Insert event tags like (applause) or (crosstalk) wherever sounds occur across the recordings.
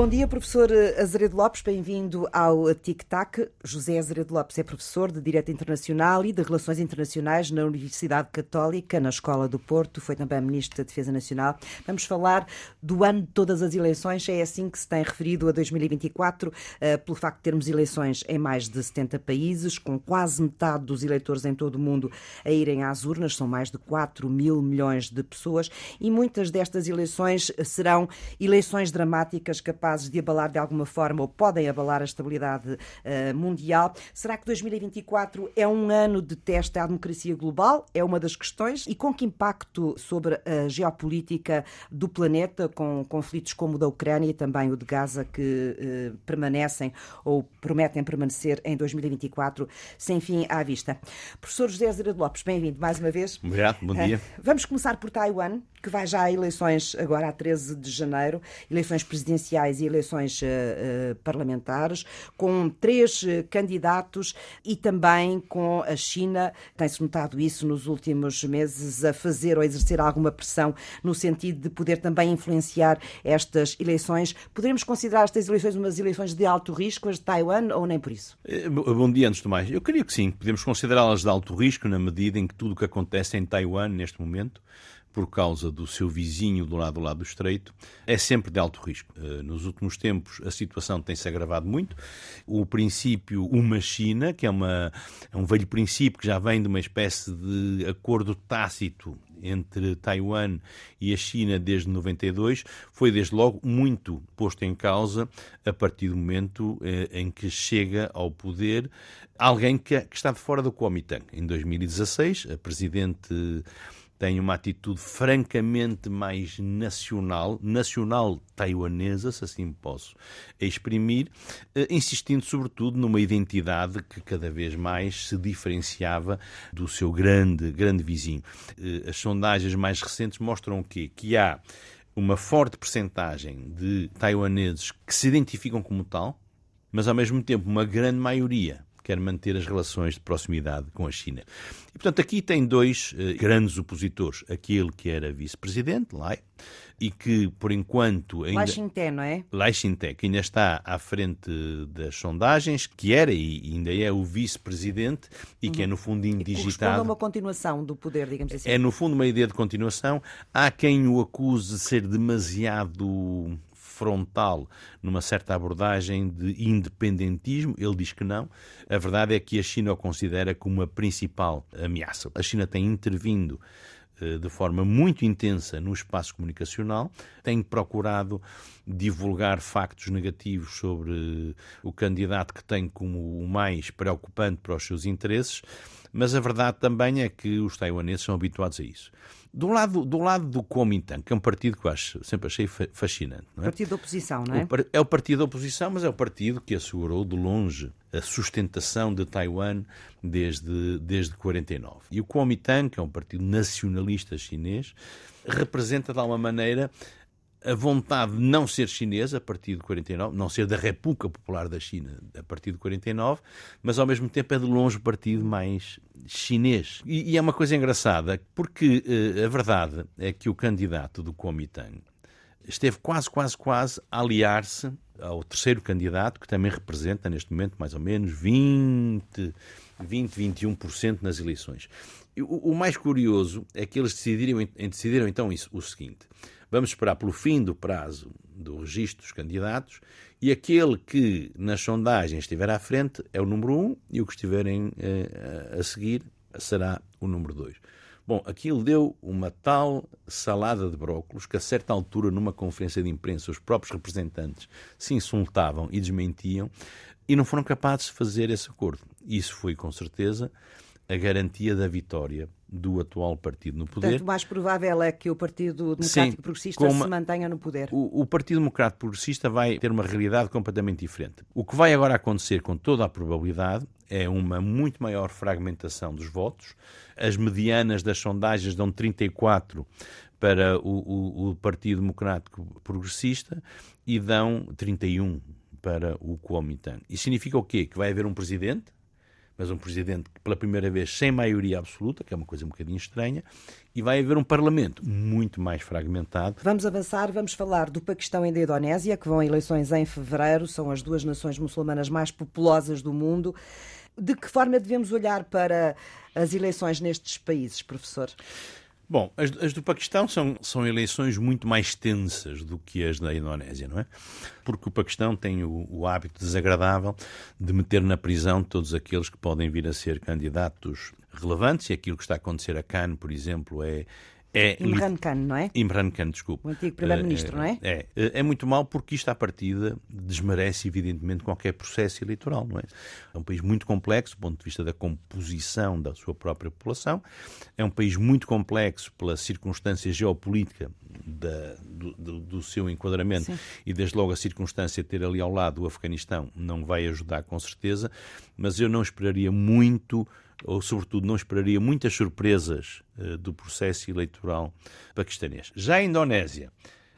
Bom dia, professor Azeredo Lopes, bem-vindo ao Tic Tac. José Azeredo Lopes é professor de Direito Internacional e de Relações Internacionais na Universidade Católica, na Escola do Porto, foi também Ministro da Defesa Nacional. Vamos falar do ano de todas as eleições, é assim que se tem referido a 2024, eh, pelo facto de termos eleições em mais de 70 países, com quase metade dos eleitores em todo o mundo a irem às urnas, são mais de 4 mil milhões de pessoas, e muitas destas eleições serão eleições dramáticas capazes capazes de abalar de alguma forma ou podem abalar a estabilidade uh, mundial. Será que 2024 é um ano de teste à democracia global? É uma das questões. E com que impacto sobre a geopolítica do planeta, com conflitos como o da Ucrânia e também o de Gaza, que uh, permanecem ou prometem permanecer em 2024, sem fim à vista? Professor José Zera Lopes, bem-vindo mais uma vez. Obrigado, bom dia. Uh, vamos começar por Taiwan, que vai já a eleições agora a 13 de janeiro, eleições presidenciais e eleições uh, uh, parlamentares, com três uh, candidatos e também com a China, tem-se notado isso nos últimos meses, a fazer ou exercer alguma pressão no sentido de poder também influenciar estas eleições. Poderemos considerar estas eleições umas eleições de alto risco, as de Taiwan, ou nem por isso? Bom dia, antes de mais. Eu creio que sim, podemos considerá-las de alto risco na medida em que tudo o que acontece em Taiwan neste momento por causa do seu vizinho do lado do lado do estreito, é sempre de alto risco. Eh, nos últimos tempos a situação tem-se agravado muito. O princípio uma China, que é, uma, é um velho princípio que já vem de uma espécie de acordo tácito entre Taiwan e a China desde 92 foi desde logo muito posto em causa a partir do momento eh, em que chega ao poder alguém que, que está de fora do Kuomintang. Em 2016, a presidente tem uma atitude francamente mais nacional, nacional taiwanesa, se assim posso exprimir, eh, insistindo sobretudo numa identidade que cada vez mais se diferenciava do seu grande, grande vizinho. Eh, as sondagens mais recentes mostram o quê? Que há uma forte percentagem de taiwaneses que se identificam como tal, mas ao mesmo tempo uma grande maioria quer manter as relações de proximidade com a China. E, portanto, aqui tem dois eh, grandes opositores. Aquele que era vice-presidente, Lai, e que, por enquanto... Ainda... Lai Ching-te, não é? Lai Ching-te, que ainda está à frente das sondagens, que era e ainda é o vice-presidente e uhum. que é, no fundo, indigitado... É uma continuação do poder, digamos assim. É, no fundo, uma ideia de continuação. Há quem o acuse de ser demasiado frontal numa certa abordagem de independentismo. Ele diz que não. A verdade é que a China o considera como a principal ameaça. A China tem intervindo eh, de forma muito intensa no espaço comunicacional, tem procurado divulgar factos negativos sobre o candidato que tem como o mais preocupante para os seus interesses, mas a verdade também é que os taiwaneses são habituados a isso. Do lado, do lado do Kuomintang, que é um partido que eu acho, sempre achei fascinante. Não é? Partido da oposição, não é? O, é o partido da oposição, mas é o partido que assegurou de longe a sustentação de Taiwan desde, desde 49. E o Kuomintang, que é um partido nacionalista chinês, representa de alguma maneira a vontade de não ser chinesa a partir de 49, não ser da República Popular da China a partir de 49, mas ao mesmo tempo é de longe o partido mais chinês. E, e é uma coisa engraçada, porque uh, a verdade é que o candidato do Kuomintang esteve quase, quase, quase a aliar-se ao terceiro candidato, que também representa neste momento mais ou menos 20, 20 21% nas eleições. O, o, mais curioso é que eles decidiram, decidiram então isso, o seguinte Vamos esperar pelo fim do prazo do registro dos candidatos e aquele que nas sondagens estiver à frente é o número um e o que estiverem eh, a seguir será o número dois. Bom, aquilo deu uma tal salada de brócolos que a certa altura, numa conferência de imprensa, os próprios representantes se insultavam e desmentiam e não foram capazes de fazer esse acordo. Isso foi, com certeza, a garantia da vitória do atual partido no poder. Portanto, o mais provável é que o Partido Democrático Sim, Progressista uma... se mantenha no poder. O, o, Partido Democrático Progressista vai ter uma realidade completamente diferente. O que vai agora acontecer, com toda a probabilidade, é uma muito maior fragmentação dos votos. As medianas das sondagens dão 34 para o, o, o Partido Democrático Progressista e dão 31 para o Kuomintang. Isso significa o quê? Que vai haver um presidente, mas um presidente pela primeira vez sem maioria absoluta, que é uma coisa um bocadinho estranha, e vai haver um parlamento muito mais fragmentado. Vamos avançar, vamos falar do Paquistão e da Indonésia, que vão a eleições em fevereiro, são as duas nações muçulmanas mais populosas do mundo. De que forma devemos olhar para as eleições nestes países, professor? Bom, as, as, do Paquistão são, são eleições muito mais tensas do que as da Indonésia, não é? Porque o Paquistão tem o, o, hábito desagradável de meter na prisão todos aqueles que podem vir a ser candidatos relevantes, e aquilo que está a acontecer a Cannes, por exemplo, é, é, Imran Khan, não é? Imran Khan, desculpe. O antigo primeiro-ministro, não é? é? É. É muito mal porque isto, à partida, desmerece, evidentemente, qualquer processo eleitoral, não é? É um país muito complexo do ponto de vista da composição da sua própria população. É um país muito complexo pela circunstância geopolítica da, do, do, do, seu enquadramento Sim. e, desde logo, a circunstância de ter ali ao lado o Afeganistão não vai ajudar, com certeza, mas eu não esperaria muito ou sobretudo não esperaria muitas surpresas uh, do processo eleitoral paquistanês. Já a Indonésia,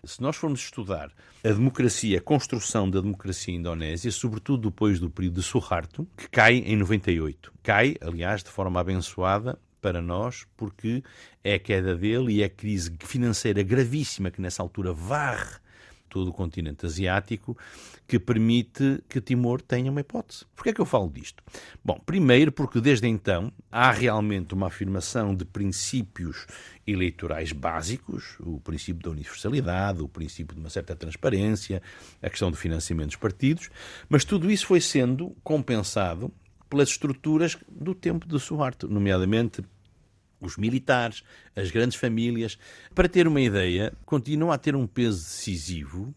se nós formos estudar a democracia, a construção da democracia indonésia, sobretudo depois do período de Suharto, que cai em 98. Cai, aliás, de forma abençoada para nós, porque é a queda dele e é a crise financeira gravíssima que nessa altura varre todo o continente asiático, que permite que Timor tenha uma hipótese. Por que é que eu falo disto? Bom, primeiro porque desde então há realmente uma afirmação de princípios eleitorais básicos, o princípio da universalidade, o princípio de uma certa transparência, a questão do financiamento dos partidos, mas tudo isso foi sendo compensado pelas estruturas do tempo de Suharto, nomeadamente os militares, as grandes famílias. Para ter uma ideia, continua a ter um peso decisivo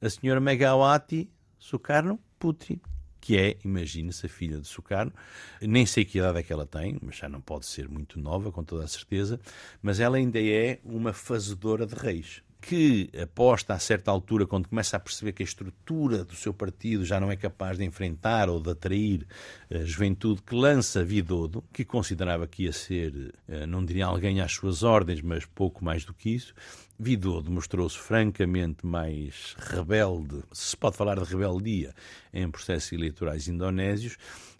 a senhora Megawati Sukarno Putri, que é, imagine-se, a filha de Sukarno. Nem sei que idade é que ela tem, mas já não pode ser muito nova, com toda a certeza, mas ela ainda é uma fazedora de reis que aposta a certa altura, quando começa a perceber que a estrutura do seu partido já não é capaz de enfrentar ou de atrair a juventude, que lança Vidodo, que considerava que ia ser, eh, não diria alguém às suas ordens, mas pouco mais do que isso. Vidodo mostrou-se francamente mais rebelde, se pode falar de rebeldia, em processos eleitorais indonésios,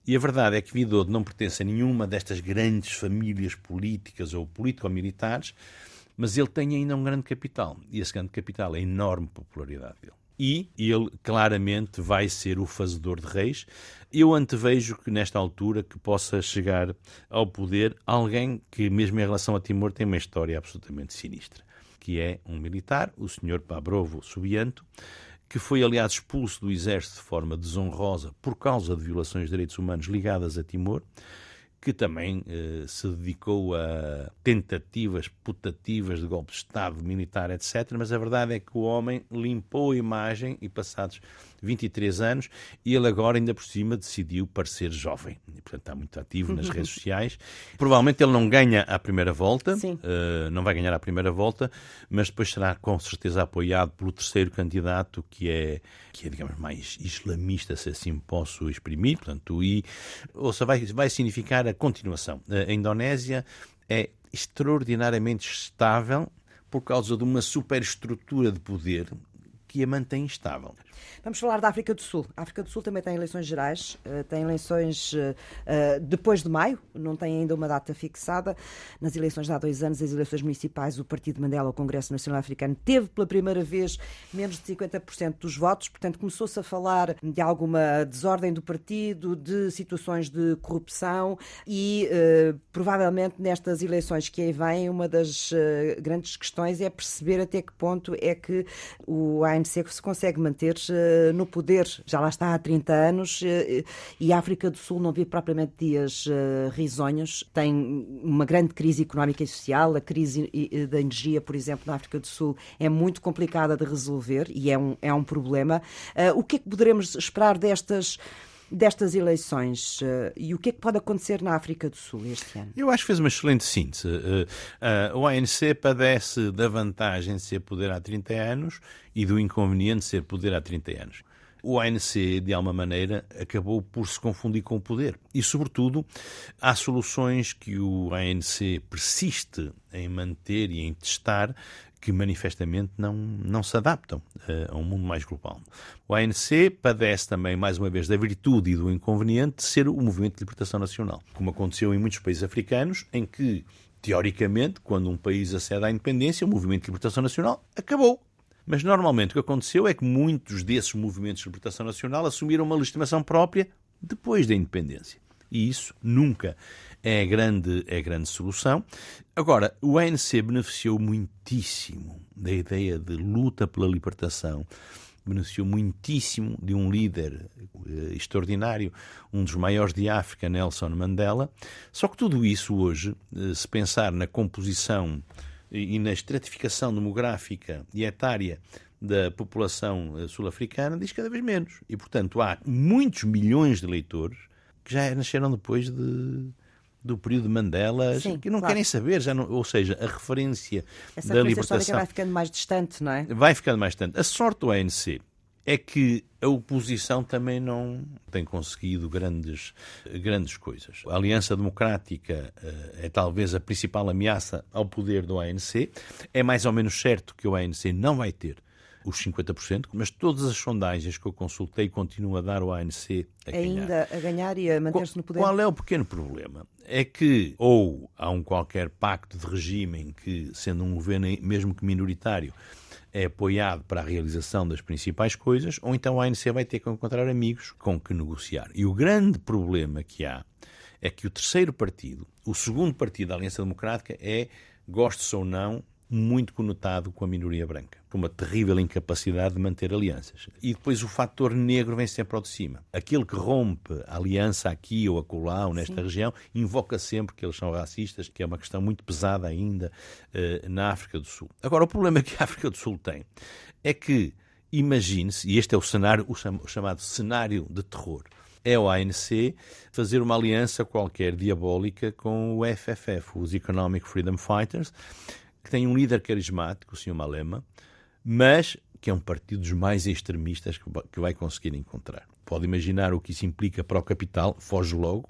e a verdade é que Vidodo não pertence a nenhuma destas grandes famílias políticas ou político-militares, mas ele tem ainda um grande capital, e esse grande capital é a enorme popularidade dele. E ele claramente vai ser o fazedor de reis. Eu antevejo que nesta altura que possa chegar ao poder alguém que, mesmo em relação a Timor, tem uma história absolutamente sinistra, que é um militar, o senhor Pabrovo Subianto, que foi, aliás, expulso do exército de forma desonrosa por causa de violações de direitos humanos ligadas a Timor que também eh, se dedicou a tentativas putativas de golpe de Estado, militar, etc. Mas a verdade é que o homem limpou a imagem e, passados 23 anos, ele agora, ainda por cima, decidiu parecer jovem. E, portanto, está muito ativo nas redes (laughs) sociais. Provavelmente ele não ganha a primeira volta, uh, não vai ganhar a primeira volta, mas depois será com certeza apoiado pelo terceiro candidato, que é, que é digamos, mais islamista, se assim posso exprimir. Portanto, e, ou seja, vai, vai significar a continuação. A Indonésia é extraordinariamente estável por causa de uma superestrutura de poder que a mantém estável. Vamos falar da África do Sul. A África do Sul também tem eleições gerais, eh, tem eleições eh, eh, depois de maio, não tem ainda uma data fixada. Nas eleições de há dois anos, as eleições municipais, o Partido Mandela, o Congresso Nacional Africano, teve pela primeira vez menos de 50% dos votos, portanto começou-se a falar de alguma desordem do partido, de situações de corrupção e provavelmente nestas eleições que aí vêm, uma das grandes questões é perceber até que ponto é que o ANC se consegue manter eh, no poder, já lá está há 30 anos, eh, e a África do Sul não vive propriamente dias eh, risonhos, tem uma grande crise económica e social, a crise da energia, por exemplo, na África do Sul é muito complicada de resolver e é um, é um problema. O que é que poderemos esperar destas destas eleições uh, e o que é que pode acontecer na África do Sul este ano? Eu acho que fez uma excelente síntese. Uh, uh, o ANC padece da vantagem de ser poder há 30 anos e do inconveniente de ser poder há 30 anos. O ANC, de alguma maneira, acabou por se confundir com o poder. E, sobretudo, há soluções que o ANC persiste em manter e em testar que manifestamente não, não se adaptam uh, a um mundo mais global. O ANC padece também, mais uma vez, da virtude e do inconveniente de ser o movimento de libertação nacional, como aconteceu em muitos países africanos, em que, teoricamente, quando um país acede à independência, o movimento de libertação nacional acabou. Mas normalmente o que aconteceu é que muitos desses movimentos de libertação nacional assumiram uma legitimação própria depois da independência. E isso nunca é a grande, é a grande solução. Agora, o ANC beneficiou muitíssimo da ideia de luta pela libertação, beneficiou muitíssimo de um líder eh, extraordinário, um dos maiores de África, Nelson Mandela. Só que tudo isso hoje, eh, se pensar na composição e na estratificação demográfica e etária da população eh, sul-africana, diz cada vez menos. E, portanto, há muitos milhões de eleitores que já nasceram depois de, do período de Mandela, Sim, que não claro. querem saber, já não, ou seja, a referência Essa da libertação vai ficando mais distante, não é? Vai ficando mais distante. A sorte do ANC é que a oposição também não tem conseguido grandes, grandes coisas. A Aliança Democrática uh, é talvez a principal ameaça ao poder do ANC. É mais ou menos certo que o ANC não vai ter os 50%, mas todas as sondagens que eu consultei continuam a dar o ANC a ganhar. Ainda a ganhar e a manter-se no poder. Qual é o pequeno problema? É que ou há um qualquer pacto de regime em que, sendo um governo mesmo que minoritário, é apoiado para a realização das principais coisas, ou então a ANC vai ter que encontrar amigos com que negociar. E o grande problema que há é que o terceiro partido, o segundo partido da Aliança Democrática, é, goste-se ou não, muito conotado com a minoria branca, com uma terrível incapacidade de manter alianças. E depois o fator negro vem sempre ao de cima. Aquele que rompe a aliança aqui ou acolá ou nesta Sim. região invoca sempre que eles são racistas, que é uma questão muito pesada ainda uh, na África do Sul. Agora, o problema (laughs) que a África do Sul tem é que, imagine-se, e este é o cenário, o chamado cenário de terror, é o ANC fazer uma aliança qualquer diabólica com o FFF, os Economic Freedom Fighters, que tem um líder carismático, o Sr. Malema, mas que é um partido dos mais extremistas que vai conseguir encontrar. Pode imaginar o que isso implica para o capital, foge logo.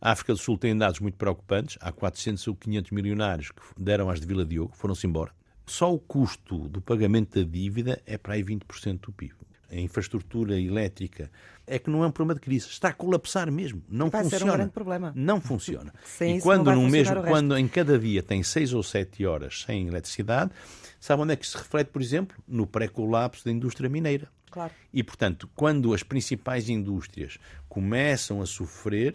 A África do Sul tem dados muito preocupantes. Há 400 ou 500 milionários que deram às de Vila Diogo, foram-se embora. Só o custo do pagamento da dívida é para aí 20% do PIB a infraestrutura elétrica, é que não é um problema de crise, está a colapsar mesmo, não Vai funciona. Ser um grande problema. Não funciona. (laughs) e quando no mesmo, quando em cada dia tem seis ou sete horas sem eletricidade, sabe onde é que se reflete, por exemplo, no pré-colapso da indústria mineira. Claro. E portanto, quando as principais indústrias começam a sofrer,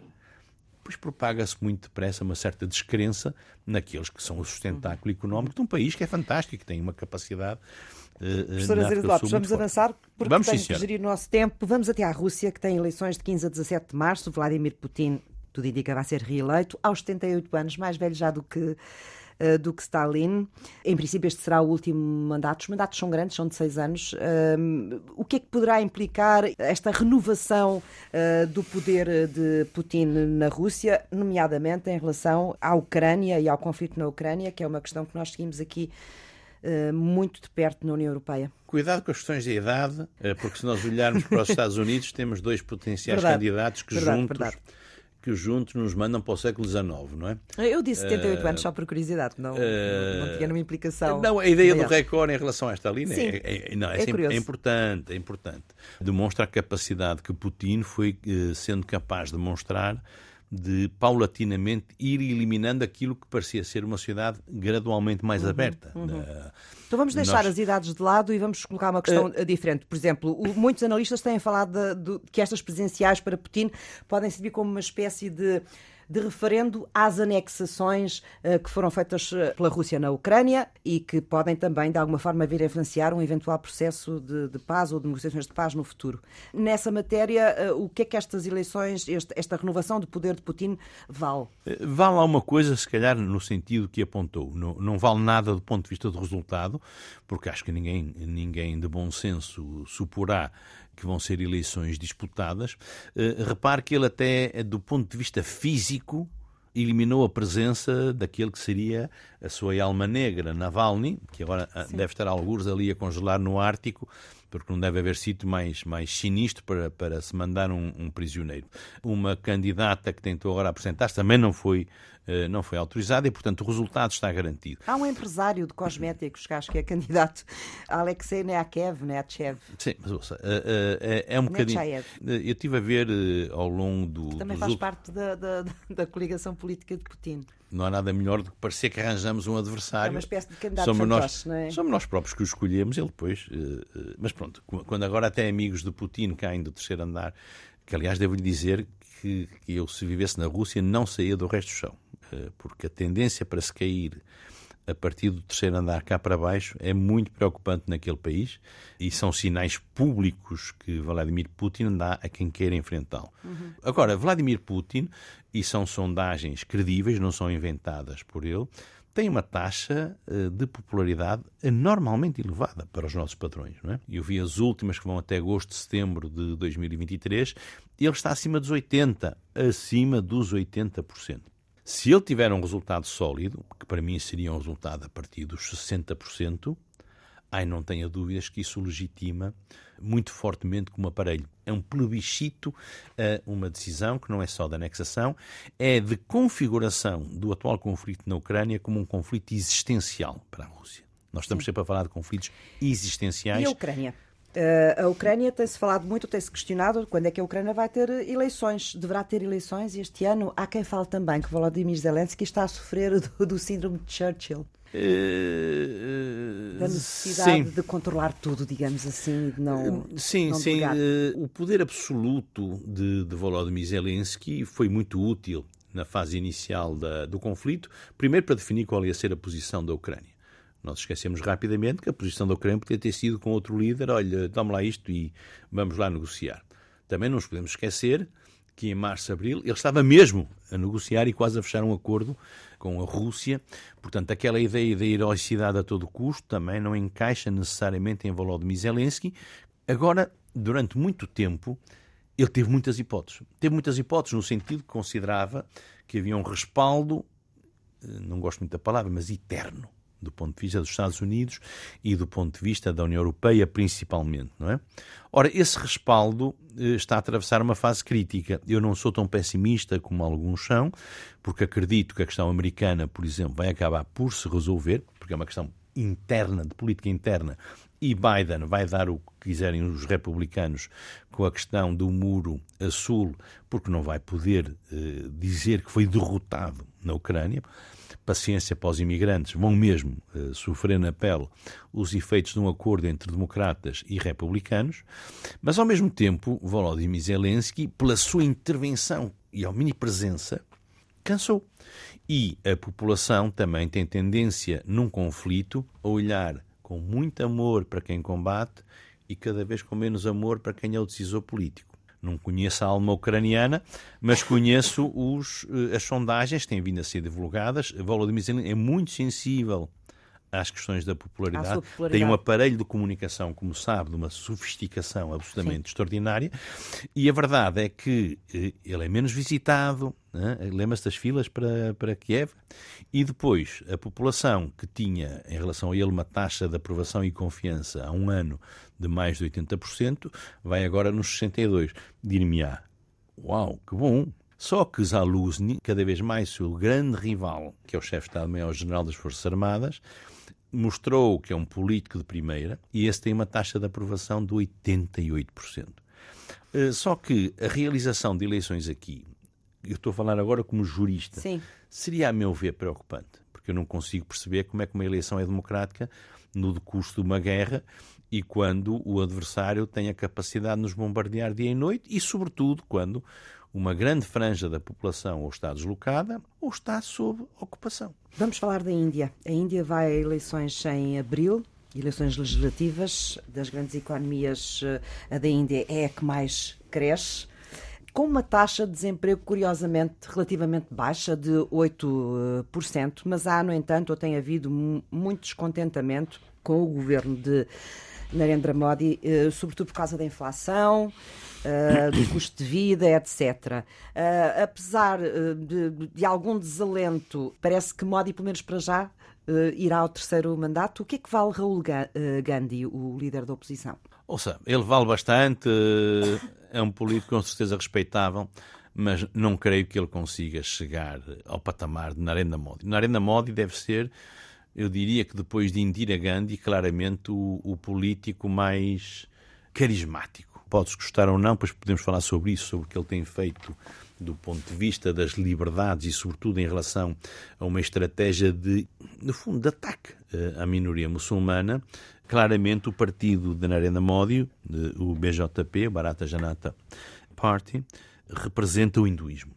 pois propaga-se muito depressa uma certa descrença naqueles que são o sustentáculo económico de um país que é fantástico, que tem uma capacidade Uh, Professora Zé Lopes, vamos avançar porque vamos, temos que gerir o nosso tempo. Vamos até à Rússia, que tem eleições de 15 a 17 de março. Vladimir Putin, tudo indica, vai ser reeleito aos 78 anos, mais velho já do que uh, do que Stalin. Em princípio, este será o último mandato. Os mandatos são grandes, são de seis anos. Uh, o que é que poderá implicar esta renovação uh, do poder de Putin na Rússia, nomeadamente em relação à Ucrânia e ao conflito na Ucrânia, que é uma questão que nós seguimos aqui eh, muito de perto na União Europeia. Cuidado com as questões de idade, eh, porque se nós olharmos para os Estados Unidos, temos dois potenciais verdade, candidatos que verdade, juntos. Verdade que juntos nos mandam para o século XIX, não é? Eu disse 78 uh, anos só por curiosidade, não, uh, não tinha nenhuma implicação. Não, a ideia maior. do recorde em relação a esta linha é, é, não, é, é, é, importante, é importante. Demonstra a capacidade que Putin foi uh, sendo capaz de mostrar de paulatinamente ir eliminando aquilo que parecia ser uma sociedade gradualmente mais uhum, aberta. Uhum. então vamos deixar Nós... as idades de lado e vamos colocar uma questão uh... diferente. Por exemplo, muitos analistas têm falado de, de, que estas presenciais para Putin podem servir como uma espécie de de referendo às anexações uh, que foram feitas eh, pela Rússia na Ucrânia e que podem também, de alguma forma, vir a influenciar um eventual processo de, de paz ou de negociações de paz no futuro. Nessa matéria, uh, o que é que estas eleições, esta renovação de poder de Putin vale? Vale alguma coisa, se calhar, no sentido que apontou. Não, não vale nada do ponto de vista do resultado, porque acho que ninguém, ninguém de bom senso suporá que vão ser eleições disputadas. Uh, repare que ele até, do ponto de vista físico, eliminou a presença daquele que seria a sua alma negra, Navalny, que agora ah, Sim. deve estar alguns ali a congelar no Ártico, porque não deve haver sítio mais, mais sinistro para, para se mandar um, um prisioneiro. Uma candidata que tentou agora apresentar-se também não foi, uh, não foi autorizada e, portanto, o resultado está garantido. Há um empresário de cosméticos que acho que é candidato, Alexei Neakev, Neachev. Sim, mas ouça, uh, uh, é, é um bocadinho. Eu estive a ver ao longo do. Que também faz parte da, da, da coligação política de Putin não há nada melhor do que parecer que arranjamos um adversário. É uma espécie de candidato somos nós, não é? Somos nós próprios que o escolhemos, ele depois. Mas pronto, quando agora até amigos de Putin caem do terceiro andar, que aliás devo-lhe dizer que, que eu, se vivesse na Rússia, não saía do resto do chão. Porque a tendência para se cair a partir do terceiro andar cá para baixo é muito preocupante naquele país e são sinais públicos que Vladimir Putin dá a quem quer enfrentá-lo. Uhum. Agora, Vladimir Putin, e são sondagens credíveis, não são inventadas por ele, tem uma taxa eh, de popularidade normalmente elevada para os nossos padrões. Não é? Eu vi as últimas que vão até agosto, setembro de 2023, e ele está acima dos 80%, acima dos 80%. Se ele tiver um resultado sólido, que para mim seria um resultado a partir dos 60%, ai, não tenha dúvidas que isso legitima muito fortemente como aparelho. É um plebiscito a uma decisão que não é só de anexação, é de configuração do atual conflito na Ucrânia como um conflito existencial para a Rússia. Nós estamos Sim. sempre a falar de conflitos existenciais. E a Ucrânia? Uh, a Ucrânia tem-se falado muito, tem-se questionado quando é que a Ucrânia vai ter eleições. Deverá ter eleições este ano. Há quem fale também que Volodymyr Zelensky está a sofrer do, do síndrome de Churchill. Uh, da necessidade sim. de controlar tudo, digamos assim, de não. Sim, não sim. Uh, o poder absoluto de, de Volodymyr Zelensky foi muito útil na fase inicial da, do conflito, primeiro para definir qual ia ser a posição da Ucrânia. Nós esquecemos rapidamente que a posição da Ucrânia podia ter sido com outro líder, olha, toma lá isto e vamos lá negociar. Também não nos podemos esquecer que em março, abril, ele estava mesmo a negociar e quase a fechar um acordo com a Rússia. Portanto, aquela ideia da heroicidade a todo custo também não encaixa necessariamente em Volodymyr Zelensky. Agora, durante muito tempo, ele teve muitas hipóteses. Teve muitas hipóteses no sentido que considerava que havia um respaldo, eh, não gosto muito da palavra, mas eterno do ponto de vista dos Estados Unidos e do ponto de vista da União Europeia, principalmente, não é? Ora, esse respaldo eh, está a atravessar uma fase crítica. Eu não sou tão pessimista como alguns são, porque acredito que a questão americana, por exemplo, vai acabar por se resolver, porque é uma questão interna, de política interna, e Biden vai dar o que quiserem os republicanos com a questão do muro a sul, porque não vai poder eh, dizer que foi derrotado na Ucrânia paciência para os imigrantes, vão mesmo uh, sofrer na pele os efeitos de um acordo entre democratas e republicanos, mas ao mesmo tempo Volodymyr Zelensky, pela sua intervenção e omnipresença, cansou. E a população também tem tendência, num conflito, a olhar com muito amor para quem combate e cada vez com menos amor para quem é o decisor político. Não conheço a alma ucraniana, mas conheço os, eh, as sondagens que têm vindo a ser divulgadas. Volodymyr Zelensky é muito sensível às questões da popularidade. popularidade. Tem um aparelho de comunicação, como sabe, de uma sofisticação absolutamente Sim. extraordinária. E a verdade é que eh, ele é menos visitado, né? lembra-se das filas para, para Kiev. E depois, a população que tinha, em relação a ele, uma taxa de aprovação e confiança há um ano de mais de 80%, vai agora nos 62%. Dir-me-á, uau, que bom! Só que Zaluzny, cada vez mais seu grande rival, que é o chefe de Estado-Maior-General das Forças Armadas, mostrou que é um político de primeira e esse tem uma taxa de aprovação de 88%. Eh, só que a realização de eleições aqui, eu estou a falar agora como jurista, Sim. seria, a meu ver, preocupante, porque eu não consigo perceber como é que uma eleição é democrática no decurso de uma guerra e quando o adversário tem a capacidade de nos bombardear dia e noite e, sobretudo, quando uma grande franja da população ou está deslocada ou está sob ocupação. Vamos falar da Índia. A Índia vai a eleições em abril, eleições legislativas. Das grandes economias, eh, a da Índia é a que mais cresce com uma taxa de desemprego curiosamente relativamente baixa, de 8%, mas há, no entanto, ou tem havido muito descontentamento com o governo de Narendra Modi, eh, sobretudo por causa da inflação, uh, do custo de vida, etc. Uh, apesar de, de, algum desalento, parece que Modi, pelo menos para já, irá ao terceiro mandato. O que é que vale Raul Gandhi, o líder da oposição? Ouça, ele vale bastante, é um político com certeza respeitável, mas não creio que ele consiga chegar ao patamar de Narendra Modi. Narendra Modi deve ser, eu diria que depois de Indira Gandhi, claramente o, o político mais carismático. Podes gostar ou não, pois podemos falar sobre isso, sobre o que ele tem feito do ponto de vista das liberdades e, sobretudo, em relação a uma estratégia de, no fundo, de ataque eh, à minoria muçulmana. Claramente, o partido de Narendra Modi, o BJP, Bharata Janata Party, representa o hinduísmo.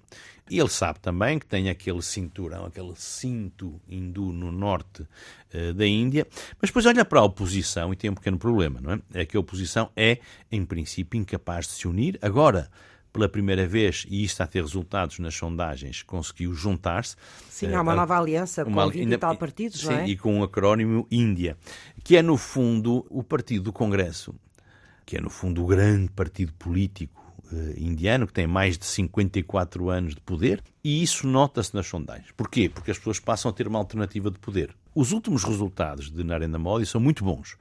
E ele sabe também que tem aquele cinturão, aquele cinto hindu no norte uh, da Índia, mas depois olha para a oposição e tem um pequeno problema, não é? É que a oposição é, em princípio, incapaz de se unir. Agora, pela primeira vez, e isto está a ter resultados nas sondagens, conseguiu juntar-se. Sim, há uma nova aliança uma, com 20 ainda, e tal partidos, sim, não é? e com o acrónimo Índia, que é, no fundo, o partido do Congresso, que é, no fundo, o grande partido político indiano, que tem mais de 54 anos de poder, e isso nota-se nas sondagens. Porquê? Porque as pessoas passam a ter uma alternativa de poder. Os últimos resultados de Narendra Modi são muito bons.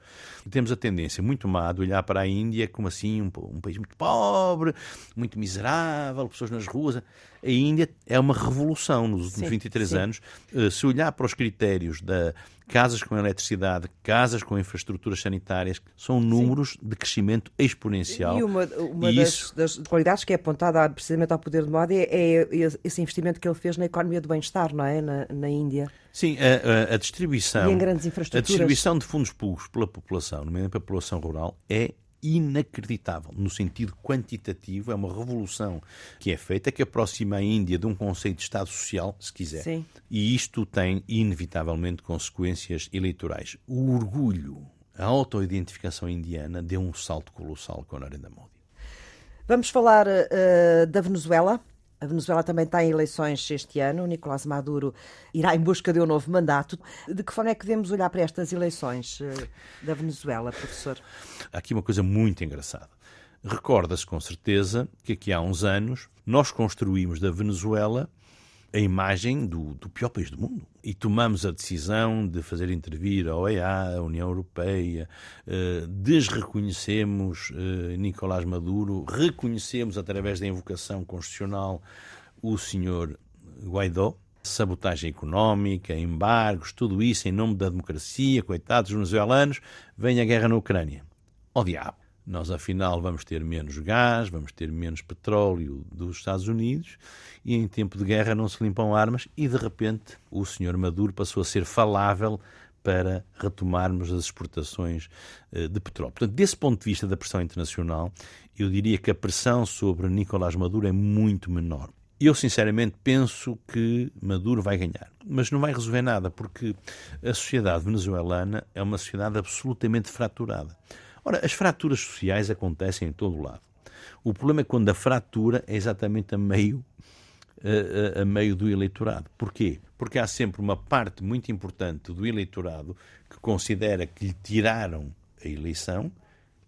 Temos a tendência muito má de olhar para a Índia como assim um, um país muito pobre, muito miserável, pessoas nas ruas. A Índia é uma revolução nos últimos sim, 23 sim. anos. Uh, se olhar para os critérios da casas com eletricidade, casas com infraestruturas sanitárias, são números Sim. de crescimento exponencial. E uma, uma e das, isso... das, qualidades que é apontada precisamente ao poder de Modi é, é esse investimento que ele fez na economia do bem-estar, não é? Na, na Índia. Sim, a, a, a distribuição. E em grandes infraestruturas. A distribuição de fundos públicos pela população, nomeadamente pela população rural, é inacreditável. No sentido quantitativo, é uma revolução que é feita que aproxima a Índia de um conceito de Estado social, se quiser. Sim. E isto tem, inevitavelmente, consequências eleitorais. O orgulho, a autoidentificação indiana deu um salto colossal com Narendra Modi. Vamos falar uh, da Venezuela. A Venezuela também está em eleições este ano. Nicolás Maduro irá em busca de um novo mandato. De que forma é que devemos olhar para estas eleições uh, da Venezuela, professor? Há aqui uma coisa muito engraçada. Recorda-se com certeza que aqui há uns anos nós construímos da Venezuela a imagem do, do, pior país do mundo. E tomamos a decisão de fazer intervir a OEA, a União Europeia, eh, desreconhecemos eh, Nicolás Maduro, reconhecemos através da invocação constitucional o senhor Guaidó, sabotagem económica, embargos, tudo isso em nome da democracia, coitados venezuelanos, vem a guerra na Ucrânia. Ó oh, diabo! Nós, afinal, vamos ter menos gás, vamos ter menos petróleo dos Estados Unidos e em tempo de guerra não se limpam armas e, de repente, o senhor Maduro passou a ser falável para retomarmos as exportações eh, de petróleo. Portanto, desse ponto de vista da pressão internacional, eu diria que a pressão sobre Nicolás Maduro é muito menor. Eu, sinceramente, penso que Maduro vai ganhar. Mas não vai resolver nada, porque a sociedade venezuelana é uma sociedade absolutamente fraturada. Ora, as fraturas sociais acontecem em todo o lado. O problema é quando a fratura é exatamente a meio, a, a, a meio do eleitorado. Porquê? Porque há sempre uma parte muito importante do eleitorado que considera que lhe tiraram a eleição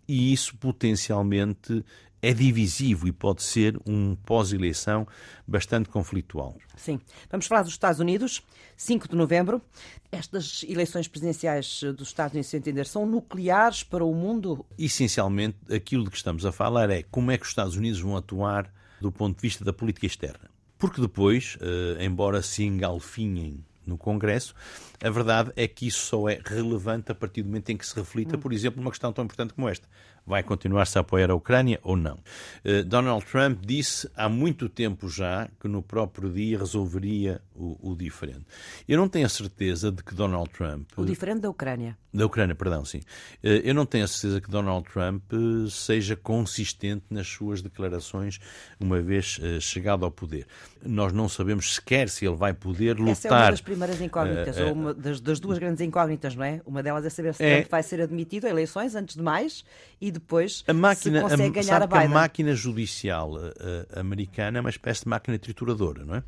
e isso potencialmente é divisivo e pode ser um pós-eleição bastante conflitual. Sim. Vamos falar dos Estados Unidos, 5 de novembro. Estas eleições presidenciais dos Estados Unidos, se entender, são nucleares para o mundo? Essencialmente, aquilo de que estamos a falar é como é que os Estados Unidos vão atuar do ponto de vista da política externa. Porque depois, eh, embora se engalfinhem no Congresso, a verdade é que isso só é relevante a partir do momento em que se reflita, por exemplo, numa questão tão importante como esta. Vai continuar-se a apoiar a Ucrânia ou não? Uh, Donald Trump disse há muito tempo já que no próprio dia resolveria o, o, diferente. Eu não tenho a certeza de que Donald Trump. O diferente da Ucrânia. Da Ucrânia, perdão, sim. Uh, eu não tenho a certeza que Donald Trump uh, seja consistente nas suas declarações uma vez chegado ao poder. Nós não sabemos sequer se ele vai poder lutar. Essa é uma das primeiras incógnitas, ou uma das, das, duas grandes incógnitas, não é? Uma delas é saber se é... Trump vai ser admitido a eleições, antes de mais, e depois a máquina, se consegue a, ganhar a Biden. a máquina judicial a, americana é uma espécie de máquina trituradora, não é?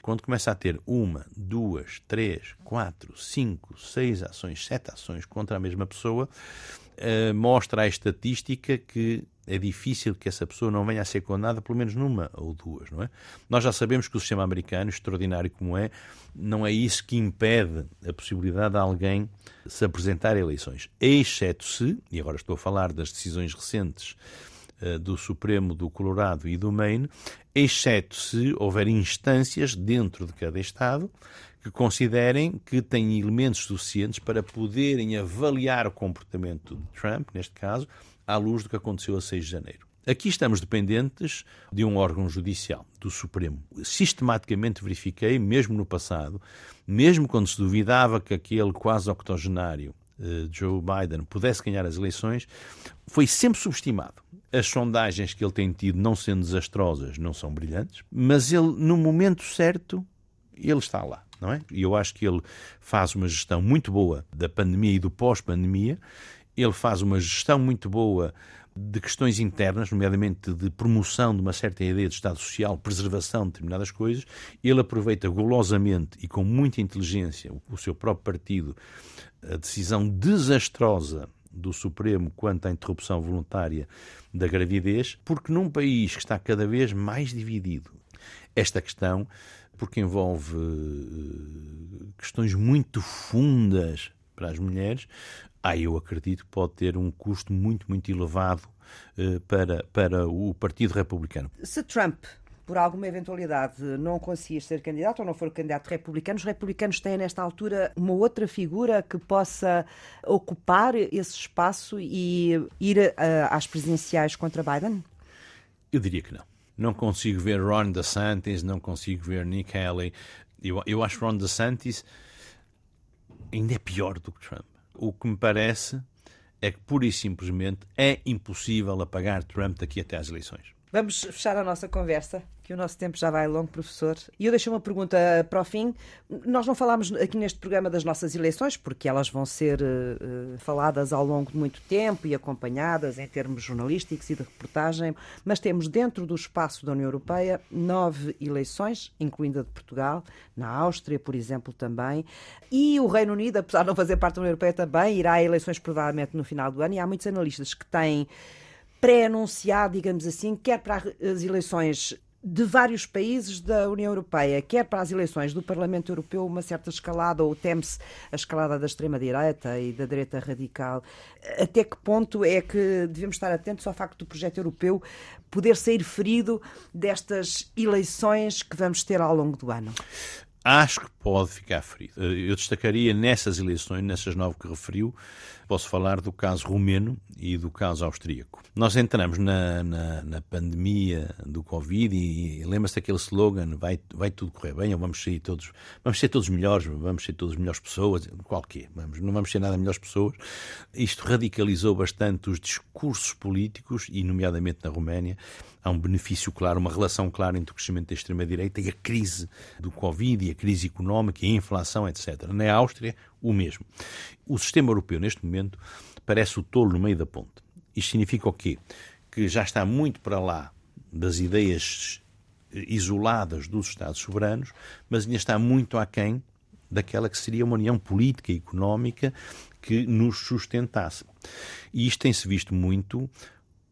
Quando começa a ter uma, duas, três, quatro, cinco, seis ações, sete ações contra a mesma pessoa, uh, mostra a estatística que é difícil que essa pessoa não venha a ser condenada pelo menos numa ou duas, não é? Nós já sabemos que o sistema americano, extraordinário como é, não é isso que impede a possibilidade de alguém se apresentar a eleições, exceto se, e agora estou a falar das decisões recentes uh, do Supremo do Colorado e do Maine, exceto se houver instâncias dentro de cada Estado que considerem que têm elementos suficientes para poderem avaliar o comportamento de Trump, neste caso, à luz do que aconteceu a 6 de janeiro. Aqui estamos dependentes de um órgão judicial, do Supremo. Sistematicamente verifiquei, mesmo no passado, mesmo quando se duvidava que aquele quase octogenário uh, Joe Biden pudesse ganhar as eleições, foi sempre subestimado. As sondagens que ele tem tido, não sendo desastrosas, não são brilhantes, mas ele, no momento certo, ele está lá não é? E eu acho que ele faz uma gestão muito boa da pandemia e do pós-pandemia, ele faz uma gestão muito boa de questões internas, nomeadamente de promoção de uma certa ideia de Estado Social, preservação de determinadas coisas, ele aproveita golosamente e com muita inteligência o seu próprio partido, a decisão desastrosa do Supremo quanto à interrupção voluntária da gravidez, porque num país que está cada vez mais dividido, esta questão porque envolve eh, questões muito fundas para as mulheres, ah, eu acredito que pode ter um custo muito, muito elevado uh, para, para o Partido Republicano. Se Trump, por alguma eventualidade, não conseguir ser candidato ou não for candidato republicano, os republicanos têm, nesta altura, uma outra figura que possa ocupar esse espaço e ir uh, às presidenciais contra Biden? Eu diria que não. Não consigo ver Ron DeSantis, não consigo ver Nick Haley. Eu, eu acho Ron DeSantis ainda é pior do que Trump. O que me parece é que, pura e simplesmente, é impossível apagar Trump daqui até às eleições. Vamos fechar a nossa conversa, que o nosso tempo já vai longo, professor. E eu deixo uma pergunta para o fim. Nós não falámos aqui neste programa das nossas eleições, porque elas vão ser uh, faladas ao longo de muito tempo e acompanhadas em termos jornalísticos e de reportagem, mas temos dentro do espaço da União Europeia nove eleições, incluindo a de Portugal, na Áustria, por exemplo, também. E o Reino Unido, apesar de não fazer parte da União Europeia também, irá a eleições provavelmente no final do ano, e há muitos analistas que têm pré-anunciado, digamos assim, quer para as eleições de vários países da União Europeia, quer para as eleições do Parlamento Europeu, uma certa escalada, ou teme-se a escalada da extrema-direita e da direita radical. Até que ponto é que devemos estar atentos ao facto do projeto europeu poder sair ferido destas eleições que vamos ter ao longo do ano? Acho que pode ficar ferido. Eu destacaria nessas eleições, nessas nove que referiu, posso falar do caso rumeno e do caso austríaco. Nós entramos na, na, na pandemia do Covid e, e lembra-se daquele slogan: vai, vai tudo correr bem, ou vamos sair todos, vamos ser todos melhores, vamos ser todas melhores pessoas, qualquer, vamos, não vamos ser nada melhores pessoas. Isto radicalizou bastante os discursos políticos e, nomeadamente na Roménia, há um benefício claro, uma relação clara entre o crescimento da extrema-direita e a crise do Covid e a crise económica e a inflação, etc. Na Áustria, o mesmo. O sistema europeu, neste momento, parece o tolo no meio da ponte. Isto significa o quê? Que já está muito para lá das ideias isoladas dos Estados soberanos, mas ainda está muito aquém daquela que seria uma união política e económica que nos sustentasse. E isto tem-se visto muito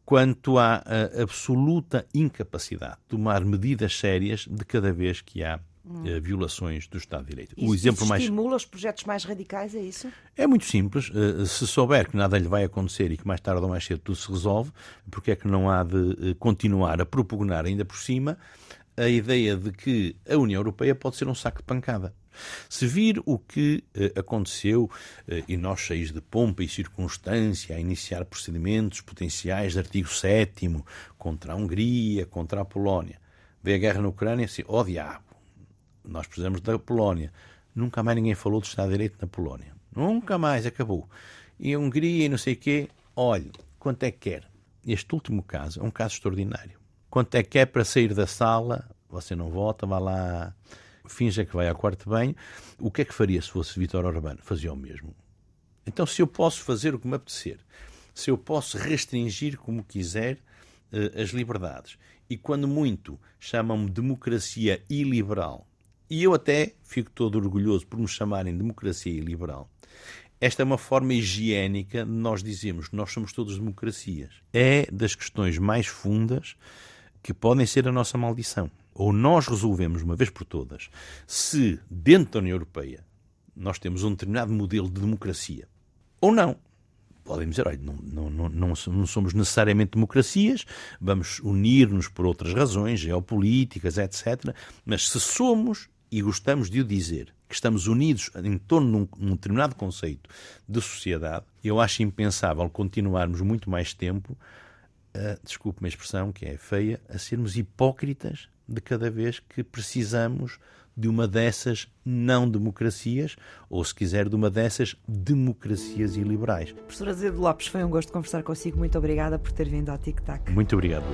quanto à absoluta incapacidade de tomar medidas sérias de cada vez que há hum. violações do Estado de Direito. Isso, o exemplo mais estimula os projetos mais radicais, é isso? É muito simples. Eh, se souber que nada lhe vai acontecer e que mais tarde ou mais cedo tudo se resolve, porque é que não há de eh, continuar a propugnar ainda por cima a ideia de que a União Europeia pode ser um saco de pancada? Se vir o que eh, aconteceu, eh, e nós cheios de pompa e circunstância a iniciar procedimentos potenciais de artigo 7 contra a Hungria, contra a Polónia, vê a guerra na Ucrânia assim, oh, diabo, nós precisamos da Polónia. Nunca mais ninguém falou do Estado de Direito na Polónia. Nunca mais, acabou. E a Hungria e não sei o quê, olha, quanto é que quer? Este último caso é um caso extraordinário. Quanto é que é para sair da sala? Você não vota, vá lá finja que vai ao quarto de banho. O que é que faria se fosse Vitor Orbán? Fazia o mesmo. Então, se eu posso fazer o que me apetecer, se eu posso restringir como quiser uh, as liberdades, e quando muito chamam-me democracia iliberal, e eu até fico todo orgulhoso por me chamarem democracia iliberal, Esta é uma forma higiênica de nós dizermos que nós somos todos democracias. É das questões mais fundas que podem ser a nossa maldição. Ou nós resolvemos, uma vez por todas, se dentro da União Europeia nós temos um determinado modelo de democracia, ou não. Podem dizer, olha, não, não, não, não somos necessariamente democracias, vamos unir-nos por outras razões, geopolíticas, etc. Mas se somos, e gostamos de o dizer, que estamos unidos em torno de um, determinado conceito de sociedade, eu acho impensável continuarmos muito mais tempo, a, desculpe-me a expressão que é feia, a sermos hipócritas de cada vez que precisamos de uma dessas não democracias, ou se quiser, de uma dessas democracias iliberais. Professor Azevedo Lopes, foi um gosto conversar consigo. Muito obrigada por ter vindo ao Tic Tac. Muito obrigado.